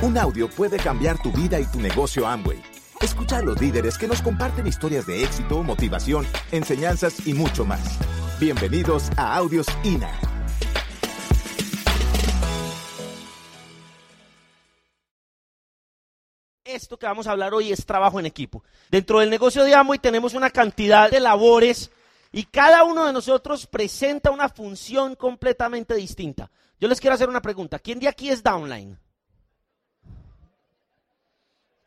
Un audio puede cambiar tu vida y tu negocio Amway. Escucha a los líderes que nos comparten historias de éxito, motivación, enseñanzas y mucho más. Bienvenidos a Audios INA. Esto que vamos a hablar hoy es trabajo en equipo. Dentro del negocio de Amway tenemos una cantidad de labores y cada uno de nosotros presenta una función completamente distinta. Yo les quiero hacer una pregunta. ¿Quién de aquí es downline?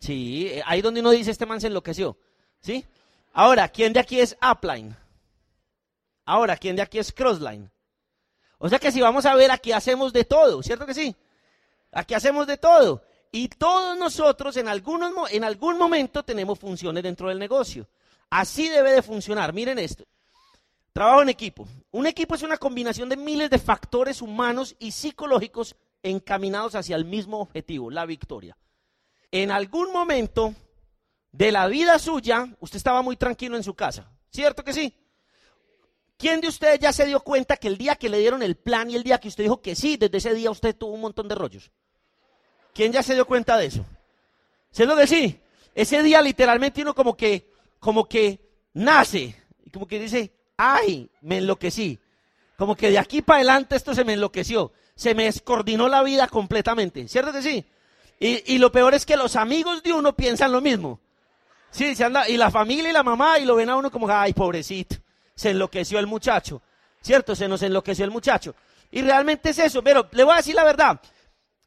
Sí, eh, ahí donde uno dice este man se enloqueció. ¿Sí? Ahora, ¿quién de aquí es upline? Ahora, ¿quién de aquí es crossline? O sea que si vamos a ver, aquí hacemos de todo, ¿cierto que sí? Aquí hacemos de todo. Y todos nosotros en, algunos, en algún momento tenemos funciones dentro del negocio. Así debe de funcionar. Miren esto. Trabajo en equipo. Un equipo es una combinación de miles de factores humanos y psicológicos encaminados hacia el mismo objetivo, la victoria. En algún momento de la vida suya, usted estaba muy tranquilo en su casa. ¿Cierto que sí? ¿Quién de ustedes ya se dio cuenta que el día que le dieron el plan y el día que usted dijo que sí, desde ese día usted tuvo un montón de rollos? ¿Quién ya se dio cuenta de eso? ¿Se lo que sí? Ese día literalmente uno como que, como que nace, como que dice, ay, me enloquecí. Como que de aquí para adelante esto se me enloqueció. Se me descoordinó la vida completamente. ¿Cierto que sí? Y, lo peor es que los amigos de uno piensan lo mismo. Sí, se anda, y la familia y la mamá, y lo ven a uno como, ay, pobrecito, se enloqueció el muchacho. ¿Cierto? Se nos enloqueció el muchacho. Y realmente es eso. Pero le voy a decir la verdad.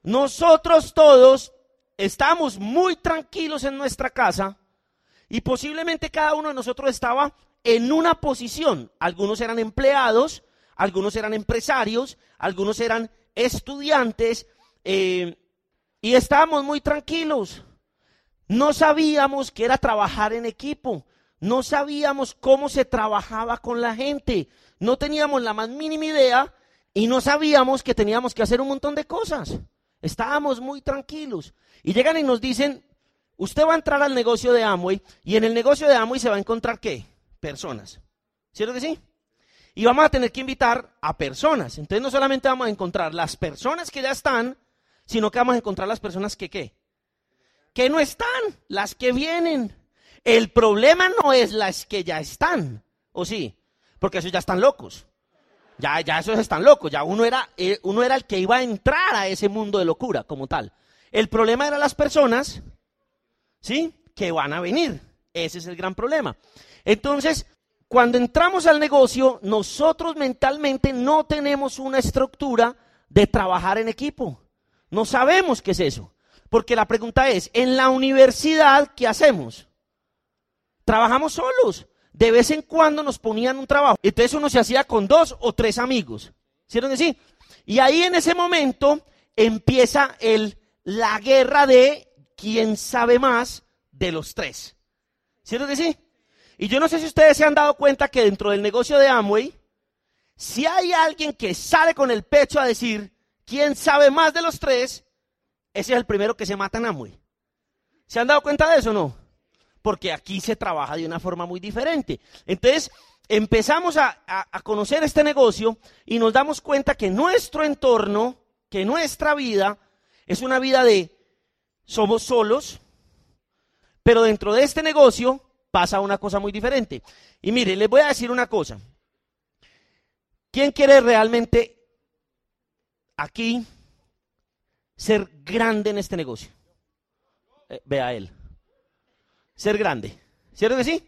Nosotros todos estamos muy tranquilos en nuestra casa y posiblemente cada uno de nosotros estaba en una posición. Algunos eran empleados, algunos eran empresarios, algunos eran estudiantes eh, y estábamos muy tranquilos. No sabíamos que era trabajar en equipo. No sabíamos cómo se trabajaba con la gente. No teníamos la más mínima idea y no sabíamos que teníamos que hacer un montón de cosas. Estábamos muy tranquilos. Y llegan y nos dicen, usted va a entrar al negocio de Amway y en el negocio de Amway se va a encontrar qué? Personas. ¿Cierto que sí? Y vamos a tener que invitar a personas. Entonces no solamente vamos a encontrar las personas que ya están, sino que vamos a encontrar las personas que qué? Que no están, las que vienen. El problema no es las que ya están, ¿o sí? Porque esos ya están locos. Ya, ya esos están locos, ya uno era, eh, uno era el que iba a entrar a ese mundo de locura como tal. El problema eran las personas, ¿sí? Que van a venir. Ese es el gran problema. Entonces, cuando entramos al negocio, nosotros mentalmente no tenemos una estructura de trabajar en equipo. No sabemos qué es eso. Porque la pregunta es, en la universidad, ¿qué hacemos? Trabajamos solos. De vez en cuando nos ponían un trabajo. Entonces uno se hacía con dos o tres amigos. ¿Cierto que sí? Y ahí en ese momento empieza el, la guerra de quién sabe más de los tres. ¿Cierto que sí? Y yo no sé si ustedes se han dado cuenta que dentro del negocio de Amway, si hay alguien que sale con el pecho a decir, ¿Quién sabe más de los tres? Ese es el primero que se mata en Amway. ¿Se han dado cuenta de eso o no? Porque aquí se trabaja de una forma muy diferente. Entonces, empezamos a, a, conocer este negocio y nos damos cuenta que nuestro entorno, que nuestra vida, es una vida de somos solos, pero dentro de este negocio pasa una cosa muy diferente. Y mire, les voy a decir una cosa. ¿Quién quiere realmente aquí ser grande en este negocio. Eh, vea él. Ser grande. ¿Cierto que sí?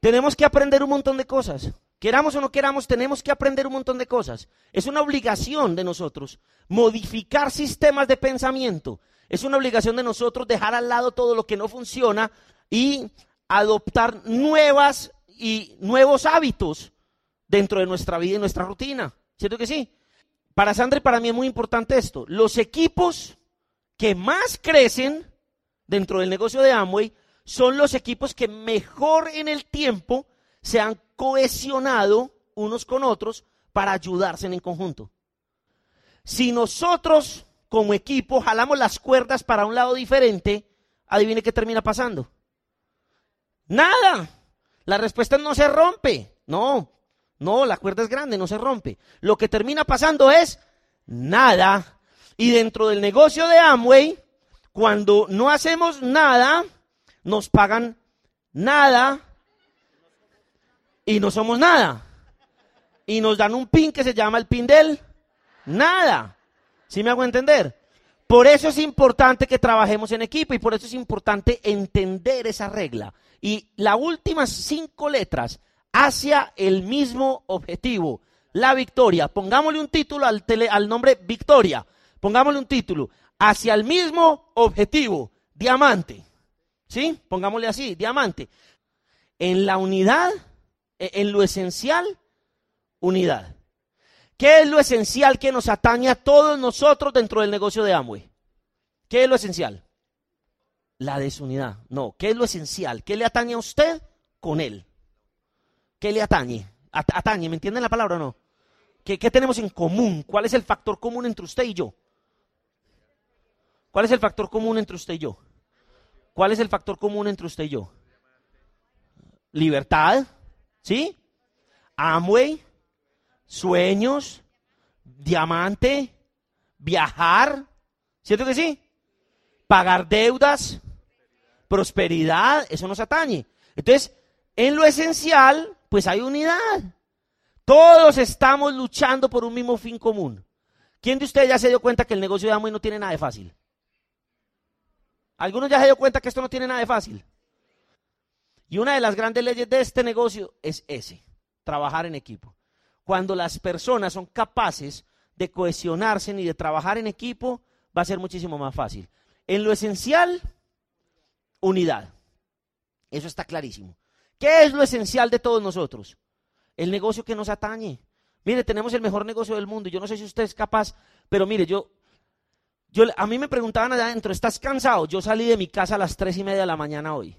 Tenemos que aprender un montón de cosas. Queramos o no queramos, tenemos que aprender un montón de cosas. Es una obligación de nosotros modificar sistemas de pensamiento. Es una obligación de nosotros dejar al lado todo lo que no funciona y adoptar nuevas y nuevos hábitos dentro de nuestra vida y nuestra rutina. ¿Cierto que sí? Para Sandra y para mí es muy importante esto. Los equipos que más crecen dentro del negocio de Amway son los equipos que mejor en el tiempo se han cohesionado unos con otros para ayudarse en conjunto. Si nosotros como equipo jalamos las cuerdas para un lado diferente, adivine qué termina pasando. Nada. La respuesta no se rompe. No, no, la cuerda es grande, no se rompe. Lo que termina pasando es nada. Y dentro del negocio de Amway, Cuando no hacemos nada, nos pagan nada y no somos nada. Y nos dan un pin que se llama el pin del nada. ¿Sí me hago entender? Por eso es importante que trabajemos en equipo y por eso es importante entender esa regla. Y las últimas cinco letras hacia el mismo objetivo, la victoria. Pongámosle un título al, al nombre victoria. Pongámosle un título. Hacia el mismo objetivo, diamante. ¿Sí? Pongámosle así, diamante. En la unidad, e, en lo esencial, unidad. ¿Qué es lo esencial que nos atañe a todos nosotros dentro del negocio de Amway? ¿Qué es lo esencial? La desunidad. No, ¿qué es lo esencial? ¿Qué le atañe a usted con él? ¿Qué le atañe? atañe, ¿me entienden la palabra o no? ¿Qué, ¿Qué tenemos en común? ¿Cuál es el factor común entre usted y yo? ¿Cuál es el factor común entre usted y yo? ¿Cuál es el factor común entre usted y yo? Libertad, ¿sí? Amway, sueños, diamante, viajar, ¿cierto que sí? Pagar deudas, prosperidad, eso nos atañe. Entonces, en lo esencial, pues hay unidad. Todos estamos luchando por un mismo fin común. ¿Quién de ustedes ya se dio cuenta que el negocio de Amway no tiene nada de fácil? Algunos ya se dio cuenta que esto no tiene nada de fácil. Y una de las grandes leyes de este negocio es ese, trabajar en equipo. Cuando las personas son capaces de cohesionarse y de trabajar en equipo, va a ser muchísimo más fácil. En lo esencial, unidad. Eso está clarísimo. ¿Qué es lo esencial de todos nosotros? El negocio que nos atañe. Mire, tenemos el mejor negocio del mundo. Yo no sé si usted es capaz, pero mire, yo a mí me preguntaban allá adentro, ¿estás cansado? Yo salí de mi casa a las tres y media de la mañana hoy.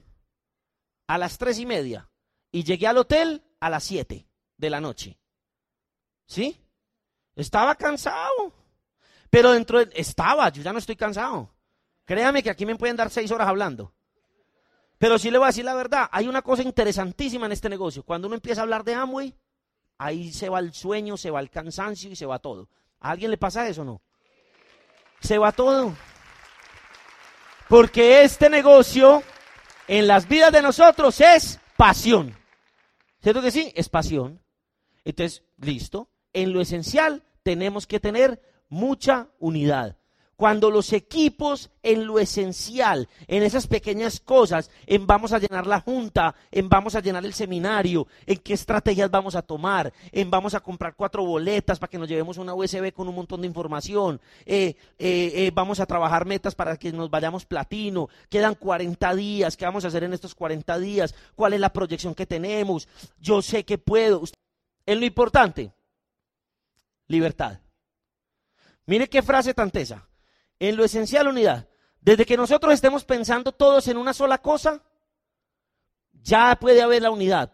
A las tres y media. Y llegué al hotel a las siete de la noche. ¿Sí? Estaba cansado. Pero dentro de, estaba, yo ya no estoy cansado. Créame que aquí me pueden dar seis horas hablando. Pero sí le voy a decir la verdad, hay una cosa interesantísima en este negocio. Cuando uno empieza a hablar de Amway, ahí se va el sueño, se va el cansancio y se va todo. ¿A alguien le pasa eso o no? se va todo. Porque este negocio en las vidas de nosotros es pasión. ¿Cierto que sí? Es pasión. Entonces, listo. En lo esencial tenemos que tener mucha unidad. Cuando los equipos en lo esencial, en esas pequeñas cosas, en vamos a llenar la junta, en vamos a llenar el seminario, en qué estrategias vamos a tomar, en vamos a comprar cuatro boletas para que nos llevemos una USB con un montón de información, eh, eh, eh, vamos a trabajar metas para que nos vayamos platino, quedan 40 días, ¿qué vamos a hacer en estos 40 días? ¿Cuál es la proyección que tenemos? Yo sé que puedo. En lo importante, libertad. Mire qué frase tan tesa en lo esencial unidad. Desde que nosotros estemos pensando todos en una sola cosa, ya puede haber la unidad,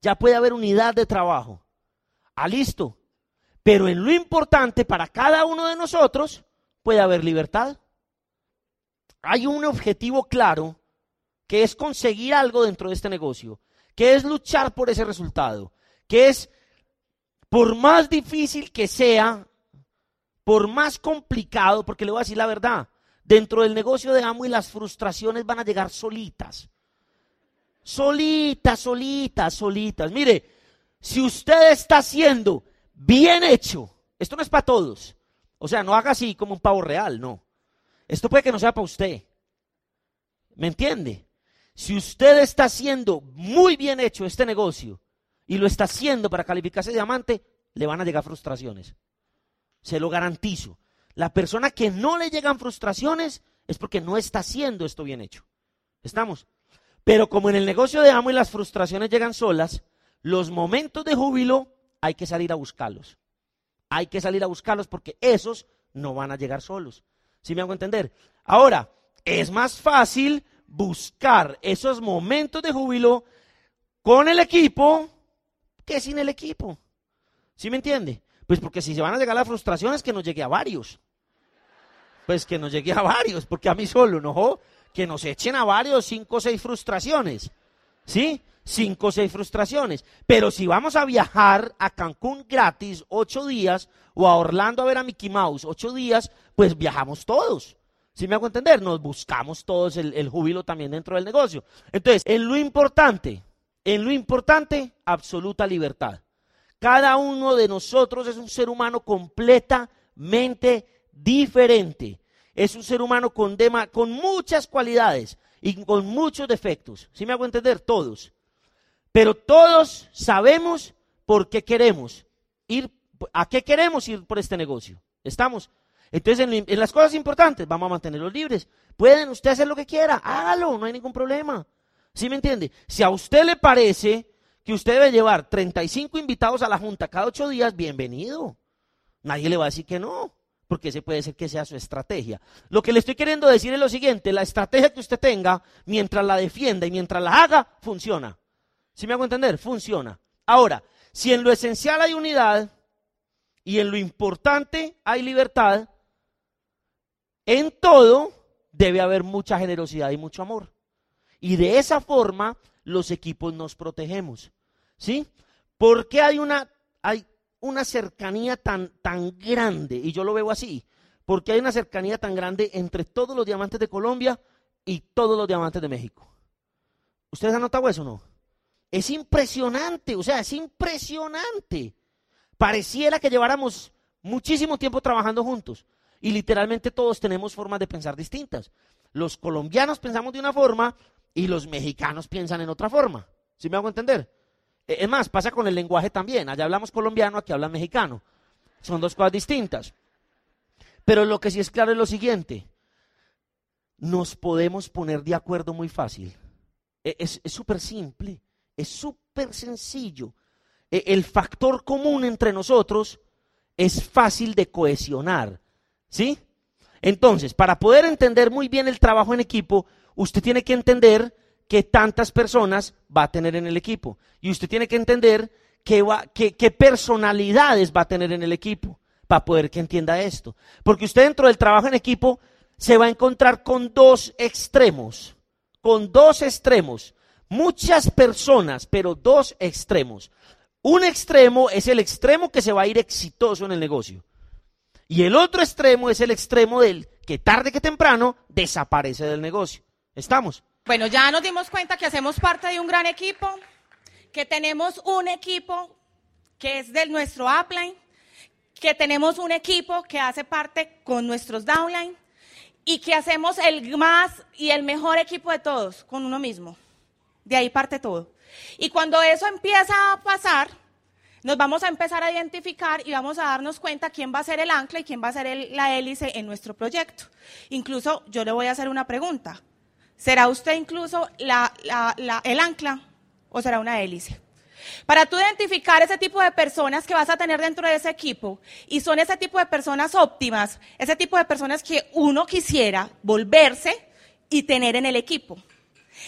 ya puede haber unidad de trabajo. Ah, listo. Pero en lo importante para cada uno de nosotros puede haber libertad. Hay un objetivo claro que es conseguir algo dentro de este negocio, que es luchar por ese resultado, que es, por más difícil que sea, por más complicado, porque le voy a decir la verdad, dentro del negocio de amo y las frustraciones van a llegar solitas. Solitas, solitas, solitas. Mire, si usted está haciendo bien hecho, esto no es para todos. O sea, no haga así como un pavo real, no. Esto puede que no sea para usted. ¿Me entiende? Si usted está haciendo muy bien hecho este negocio y lo está haciendo para calificarse diamante, le van a llegar frustraciones. Se lo garantizo. La persona que no le llegan frustraciones es porque no está haciendo esto bien hecho. ¿Estamos? Pero como en el negocio de amo y las frustraciones llegan solas, los momentos de júbilo hay que salir a buscarlos. Hay que salir a buscarlos porque esos no van a llegar solos. ¿Sí me hago entender? Ahora, es más fácil buscar esos momentos de júbilo con el equipo que sin el equipo. ¿Sí me entiende? Pues porque si se van a llegar las frustraciones, que nos llegue a varios. Pues que nos llegue a varios, porque a mí solo, ¿no? Que nos echen a varios cinco o seis frustraciones. ¿Sí? Cinco o seis frustraciones. Pero si vamos a viajar a Cancún gratis ocho días o a Orlando a ver a Mickey Mouse ocho días, pues viajamos todos. Si me hago entender, nos buscamos todos el, el júbilo también dentro del negocio. Entonces, en lo importante, en lo importante, absoluta libertad. Cada uno de nosotros es un ser humano completamente diferente. Es un ser humano con, con muchas cualidades y con muchos defectos. ¿Sí me hago entender? Todos. Pero todos sabemos por qué queremos ir, a qué queremos ir por este negocio. ¿Estamos? Entonces, en, las cosas importantes, vamos a mantenerlos libres. Pueden usted hacer lo que quiera, hágalo, no hay ningún problema. ¿Sí me entiende? Si a usted le parece que usted debe llevar 35 invitados a la junta cada ocho días, bienvenido. Nadie le va a decir que no, porque ese puede ser que sea su estrategia. Lo que le estoy queriendo decir es lo siguiente, la estrategia que usted tenga, mientras la defienda y mientras la haga, funciona. ¿Sí me hago entender? Funciona. Ahora, si en lo esencial hay unidad y en lo importante hay libertad, en todo debe haber mucha generosidad y mucho amor. Y de esa forma los equipos nos protegemos. ¿Sí? Porque hay una, hay una cercanía tan, tan grande, y yo lo veo así, porque hay una cercanía tan grande entre todos los diamantes de Colombia y todos los diamantes de México. ¿Ustedes han notado eso o no? Es impresionante, o sea, es impresionante. Pareciera que lleváramos muchísimo tiempo trabajando juntos. Y literalmente todos tenemos formas de pensar distintas. Los colombianos pensamos de una forma y los mexicanos piensan en otra forma. ¿Sí me hago entender? E, es más, pasa con el lenguaje también. Allá hablamos colombiano, aquí hablan mexicano. Son dos cosas distintas. Pero lo que sí es claro es lo siguiente. Nos podemos poner de acuerdo muy fácil. E, es súper simple, es súper sencillo. E, el factor común entre nosotros es fácil de cohesionar. ¿Sí? Entonces, para poder entender muy bien el trabajo en equipo, usted tiene que entender qué tantas personas va a tener en el equipo. Y usted tiene que entender qué, qué, personalidades va a tener en el equipo para poder que entienda esto. Porque usted dentro del trabajo en equipo se va a encontrar con dos extremos, con dos extremos. Muchas personas, pero dos extremos. Un extremo es el extremo que se va a ir exitoso en el negocio. Y el otro extremo es el extremo del que tarde que temprano desaparece del negocio. ¿Estamos? Bueno, ya nos dimos cuenta que hacemos parte de un gran equipo, que tenemos un equipo que es de nuestro upline, que tenemos un equipo que hace parte con nuestros downline y que hacemos el más y el mejor equipo de todos, con uno mismo. De ahí parte todo. Y cuando eso empieza a pasar, nos vamos a empezar a identificar y vamos a darnos cuenta quién va a ser el ancla y quién va a ser la hélice en nuestro proyecto. Incluso yo le voy a hacer una pregunta. ¿Será usted incluso el ancla o será una hélice? Para tú identificar ese tipo de personas que vas a tener dentro de ese equipo, y son ese tipo de personas óptimas, ese tipo de personas que uno quisiera volverse y tener en el equipo.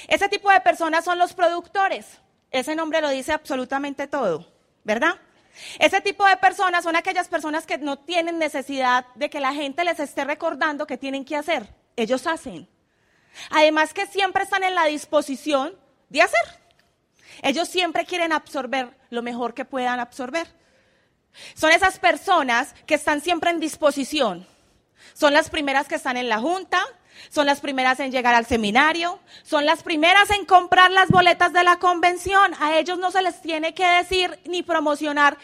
Ese tipo de personas son los productores. Ese nombre lo dice absolutamente todo. ¿verdad? Ese tipo de personas son aquellas personas que no tienen necesidad de que la gente les esté recordando que tienen que hacer. Ellos hacen. Además que siempre están en la disposición de hacer. Ellos siempre quieren absorber lo mejor que puedan absorber. Son esas personas que están siempre en disposición. Son las primeras que están en la junta, son las primeras en llegar al seminario, son las primeras en comprar las boletas de la convención. A ellos no se les tiene que decir ni promocionar,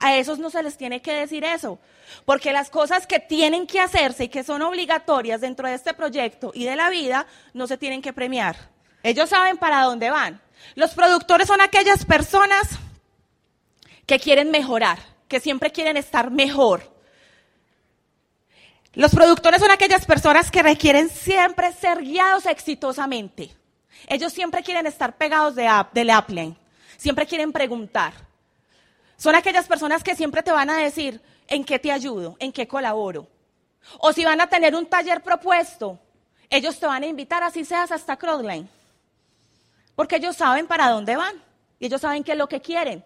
a esos no se les tiene que decir eso, porque las cosas que tienen que hacerse y que son obligatorias dentro de este proyecto y de la vida no se tienen que premiar. Ellos saben para dónde van. Los productores son aquellas personas que quieren mejorar, que siempre quieren estar mejor los productores son aquellas personas que requieren siempre ser guiados exitosamente. Ellos siempre quieren estar pegados de, del upline, siempre quieren preguntar. Son aquellas personas que siempre te van a decir en qué te ayudo, en qué colaboro. O si van a tener un taller propuesto, ellos te van a invitar, así seas hasta Crowdline. Porque ellos saben para dónde van y ellos saben qué es lo que quieren.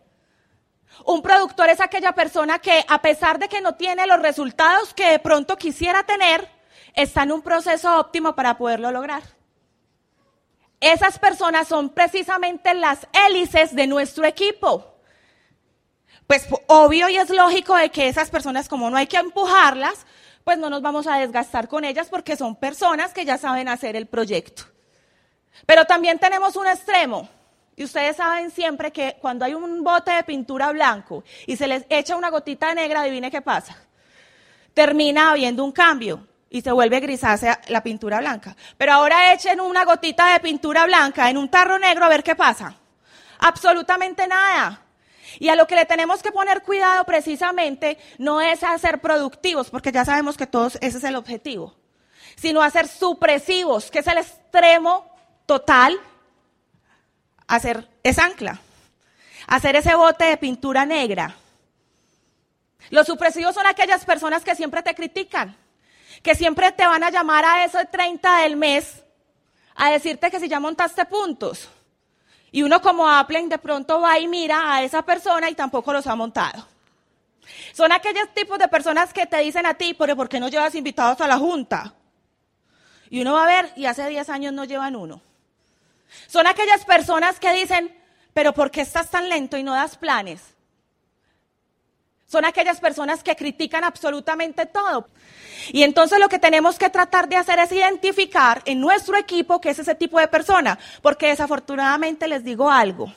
Un productor es aquella persona que a pesar de que no tiene los resultados que de pronto quisiera tener, está en un proceso óptimo para poderlo lograr. Esas personas son precisamente las hélices de nuestro equipo. Pues obvio y es lógico de que esas personas, como no hay que empujarlas, pues no nos vamos a desgastar con ellas porque son personas que ya saben hacer el proyecto. Pero también tenemos un extremo. Y ustedes saben siempre que cuando hay un bote de pintura blanco y se les echa una gotita negra, adivine qué pasa. Termina habiendo un cambio y se vuelve grisácea la pintura blanca. Pero ahora echen una gotita de pintura blanca en un tarro negro a ver qué pasa. Absolutamente nada. Y a lo que le tenemos que poner cuidado precisamente no es a ser productivos, porque ya sabemos que todos ese es el objetivo, sino a ser supresivos, que es el extremo total, hacer es ancla, hacer ese bote de pintura negra. Los supresivos son aquellas personas que siempre te critican, que siempre te van a llamar a eso de 30 del mes a decirte que si ya montaste puntos. Y uno como Apple de pronto va y mira a esa persona y tampoco los ha montado. Son aquellos tipos de personas que te dicen a ti, pero ¿por qué no llevas invitados a la junta? Y uno va a ver y hace 10 años no llevan uno. Son aquellas personas que dicen, pero ¿por qué estás tan lento y no das planes? Son aquellas personas que critican absolutamente todo. Y entonces lo que tenemos que tratar de hacer es identificar en nuestro equipo qué es ese tipo de persona, porque desafortunadamente les digo algo.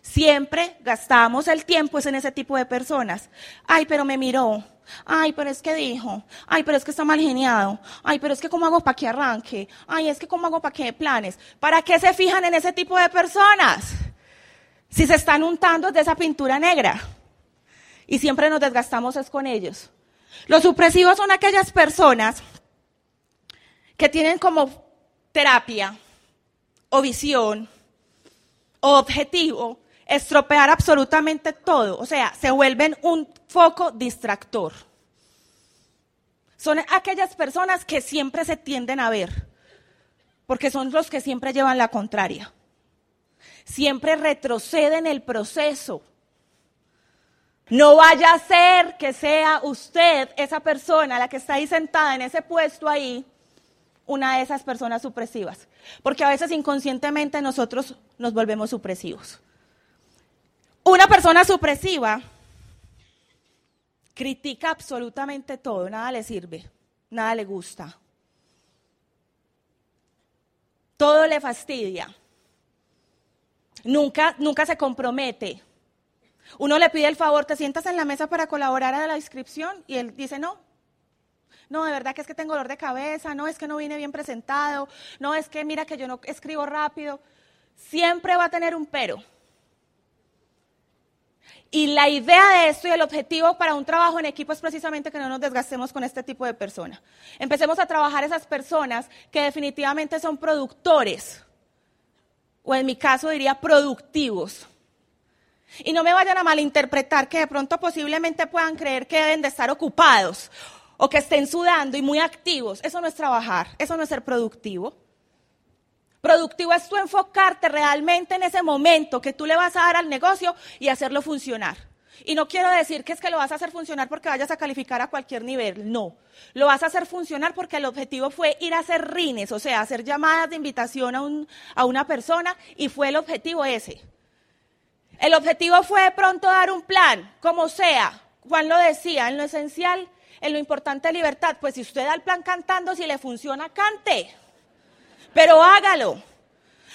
Siempre gastamos el tiempo en ese tipo de personas. Ay, pero me miró. Ay, pero es que dijo. Ay, pero es que está mal geniado. Ay, pero es que cómo hago para que arranque. Ay, es que cómo hago para que planes. ¿Para qué se fijan en ese tipo de personas? Si se están untando de esa pintura negra y siempre nos desgastamos es con ellos. Los supresivos son aquellas personas que tienen como terapia o visión o objetivo estropear absolutamente todo, o sea, se vuelven un foco distractor. Son aquellas personas que siempre se tienden a ver, porque son los que siempre llevan la contraria. Siempre retroceden el proceso no vaya a ser que sea usted, esa persona, la que está ahí sentada en ese puesto ahí, una de esas personas supresivas. Porque a veces inconscientemente nosotros nos volvemos supresivos. Una persona supresiva critica absolutamente todo, nada le sirve, nada le gusta. Todo le fastidia. Nunca, nunca se compromete uno le pide el favor, te sientas en la mesa para colaborar a la inscripción y él dice no. No, de verdad que es que tengo dolor de cabeza, no es que no vine bien presentado, no es que mira que yo no escribo rápido. Siempre va a tener un pero. Y la idea de esto y el objetivo para un trabajo en equipo es precisamente que no nos desgastemos con este tipo de personas. Empecemos a trabajar esas personas que definitivamente son productores, o en mi caso diría productivos. Y no me vayan a malinterpretar que de pronto posiblemente puedan creer que deben de estar ocupados o que estén sudando y muy activos. Eso no es trabajar, eso no es ser productivo. Productivo es tú enfocarte realmente en ese momento que tú le vas a dar al negocio y hacerlo funcionar. Y no quiero decir que es que lo vas a hacer funcionar porque vayas a calificar a cualquier nivel, no. Lo vas a hacer funcionar porque el objetivo fue ir a hacer rines, o sea, hacer llamadas de invitación a, un, a una persona y fue el objetivo ese. El objetivo fue de pronto dar un plan, como sea. Juan lo decía, en lo esencial, en lo importante libertad. Pues si usted da el plan cantando, si le funciona, cante. Pero hágalo.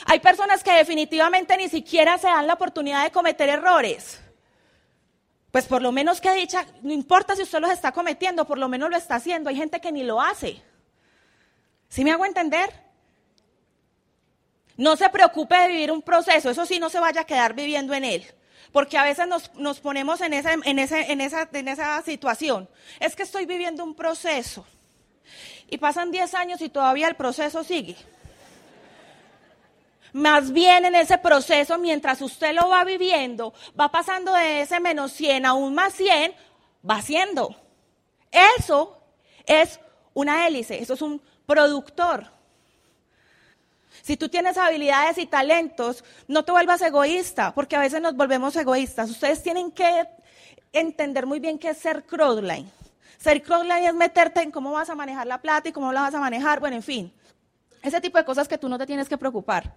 Hay personas que definitivamente ni siquiera se dan la oportunidad de cometer errores. Pues por lo menos que dicha, no importa si usted los está cometiendo, por lo menos lo está haciendo. Hay gente que ni lo hace. ¿Sí me hago entender? No se preocupe de vivir un proceso, eso sí, no se vaya a quedar viviendo en él. Porque a veces nos, ponemos en esa, en, en, esa, en esa situación. Es que estoy viviendo un proceso. Y pasan 10 años y todavía el proceso sigue. Más bien en ese proceso, mientras usted lo va viviendo, va pasando de ese menos 100 a un más 100, va haciendo. Eso es una hélice, eso es un productor. Si tú tienes habilidades y talentos, no te vuelvas egoísta, porque a veces nos volvemos egoístas. Ustedes tienen que entender muy bien qué es ser crowdline. Ser crowdline es meterte en cómo vas a manejar la plata y cómo la vas a manejar, bueno, en fin. Ese tipo de cosas que tú no te tienes que preocupar.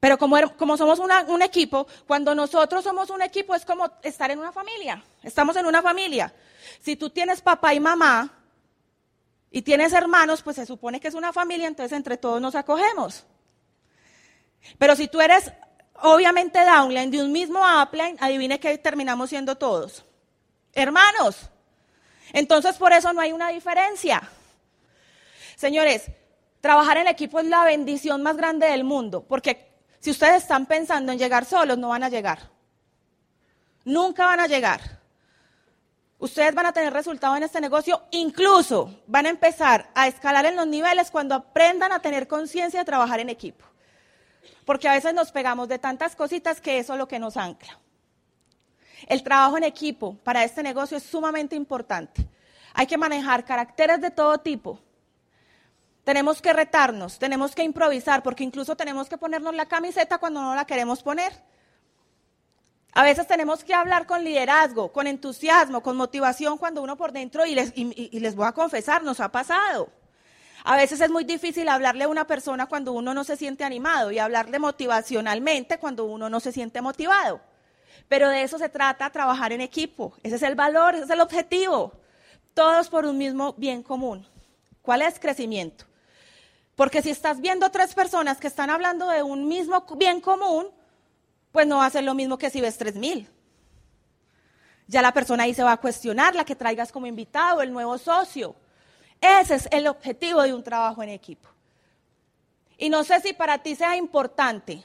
Pero como, er- como somos un equipo, cuando nosotros somos un equipo es como estar en una familia. Estamos en una familia. Si tú tienes papá y mamá y tienes hermanos, pues se supone que es una familia, entonces entre todos nos acogemos. Pero si tú eres obviamente downline de un mismo upline, adivine que terminamos siendo todos. Hermanos. Entonces por eso no hay una diferencia. Señores, trabajar en equipo es la bendición más grande del mundo, porque si ustedes están pensando en llegar solos, no van a llegar. Nunca van a llegar. Ustedes van a tener resultado en este negocio, incluso van a empezar a escalar en los niveles cuando aprendan a tener conciencia de trabajar en equipo. Porque a veces nos pegamos de tantas cositas que eso es lo que nos ancla. El trabajo en equipo para este negocio es sumamente importante. Hay que manejar caracteres de todo tipo. Tenemos que retarnos, tenemos que improvisar, porque incluso tenemos que ponernos la camiseta cuando no la queremos poner. A veces tenemos que hablar con liderazgo, con entusiasmo, con motivación cuando uno por dentro, y les, voy a confesar, nos ha pasado. A veces es muy difícil hablarle a una persona cuando uno no se siente animado y hablarle motivacionalmente cuando uno no se siente motivado. Pero de eso se trata trabajar en equipo. Ese es el valor, ese es el objetivo. Todos por un mismo bien común. ¿Cuál es crecimiento? Porque si estás viendo tres personas que están hablando de un mismo bien común, pues no va a ser lo mismo que si ves tres mil. Ya la persona ahí se va a cuestionar, la que traigas como invitado, el nuevo socio. Ese es el objetivo de un trabajo en equipo. Y no sé si para ti sea importante,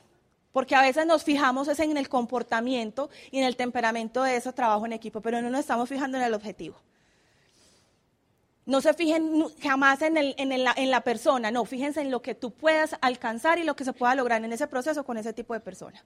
porque a veces nos fijamos es en el comportamiento y en el temperamento de ese trabajo en equipo, pero no nos estamos fijando en el objetivo. No se fijen jamás en, el- en la persona, no, fíjense en lo que tú puedas alcanzar y lo que se pueda lograr en ese proceso con ese tipo de persona.